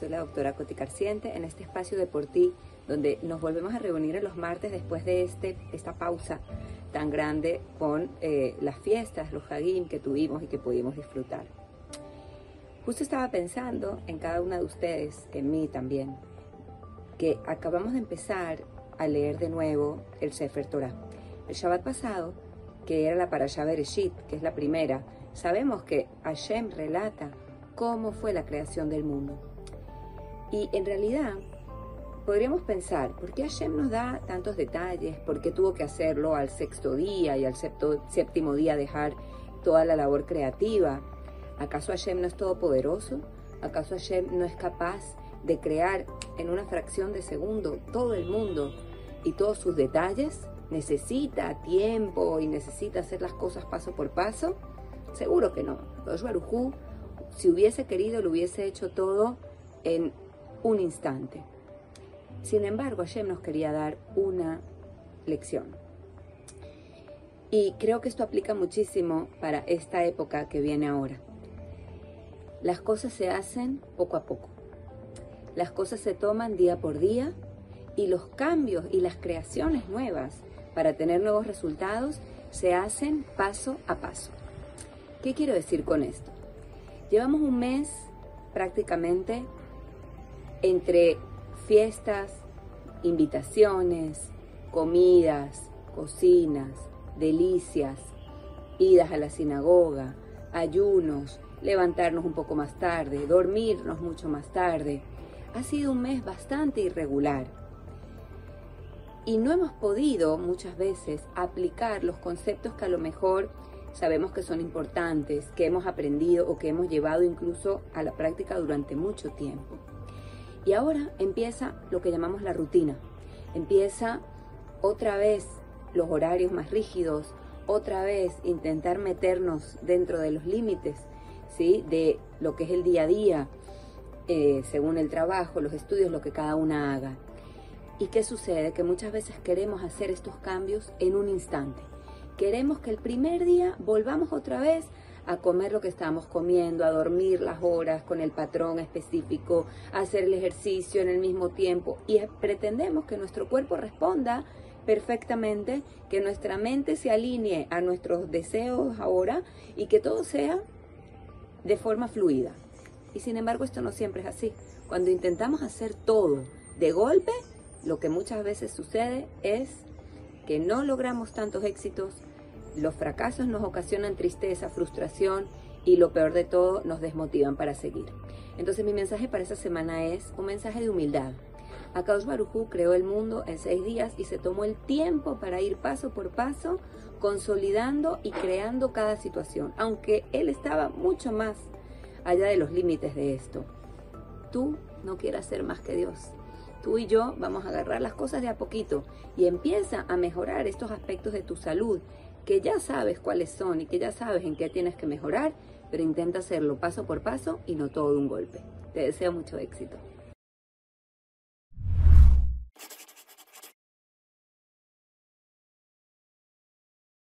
soy la doctora Coti Carciente en este espacio de por ti, donde nos volvemos a reunir en los martes después de este, esta pausa tan grande con eh, las fiestas, los hagim que tuvimos y que pudimos disfrutar. Justo estaba pensando en cada una de ustedes, en mí también, que acabamos de empezar a leer de nuevo el Sefer Torah. El Shabbat pasado, que era la Parashah Bereshit, que es la primera, sabemos que Hashem relata cómo fue la creación del mundo. Y en realidad podríamos pensar, ¿por qué Hashem nos da tantos detalles? ¿Por qué tuvo que hacerlo al sexto día y al séptimo día dejar toda la labor creativa? ¿Acaso Hashem no es todopoderoso? ¿Acaso Hashem no es capaz de crear en una fracción de segundo todo el mundo y todos sus detalles? ¿Necesita tiempo y necesita hacer las cosas paso por paso? Seguro que no. Si hubiese querido, lo hubiese hecho todo en un instante. Sin embargo, Hashem nos quería dar una lección. Y creo que esto aplica muchísimo para esta época que viene ahora. Las cosas se hacen poco a poco. Las cosas se toman día por día y los cambios y las creaciones nuevas para tener nuevos resultados se hacen paso a paso. ¿Qué quiero decir con esto? Llevamos un mes prácticamente entre fiestas, invitaciones, comidas, cocinas, delicias, idas a la sinagoga, ayunos, levantarnos un poco más tarde, dormirnos mucho más tarde. Ha sido un mes bastante irregular. Y no hemos podido muchas veces aplicar los conceptos que a lo mejor sabemos que son importantes, que hemos aprendido o que hemos llevado incluso a la práctica durante mucho tiempo. Y ahora empieza lo que llamamos la rutina. Empieza otra vez los horarios más rígidos, otra vez intentar meternos dentro de los límites ¿sí? de lo que es el día a día, eh, según el trabajo, los estudios, lo que cada una haga. ¿Y qué sucede? Que muchas veces queremos hacer estos cambios en un instante. Queremos que el primer día volvamos otra vez a comer lo que estamos comiendo, a dormir las horas con el patrón específico, a hacer el ejercicio en el mismo tiempo y pretendemos que nuestro cuerpo responda perfectamente, que nuestra mente se alinee a nuestros deseos ahora y que todo sea de forma fluida. Y sin embargo esto no siempre es así. Cuando intentamos hacer todo de golpe, lo que muchas veces sucede es que no logramos tantos éxitos, los fracasos nos ocasionan tristeza, frustración y lo peor de todo, nos desmotivan para seguir. Entonces mi mensaje para esta semana es un mensaje de humildad. Akadosh Barujú creó el mundo en seis días y se tomó el tiempo para ir paso por paso consolidando y creando cada situación, aunque él estaba mucho más allá de los límites de esto. Tú no quieras ser más que Dios. Tú y yo vamos a agarrar las cosas de a poquito y empieza a mejorar estos aspectos de tu salud que ya sabes cuáles son y que ya sabes en qué tienes que mejorar, pero intenta hacerlo paso por paso y no todo de un golpe. Te deseo mucho éxito.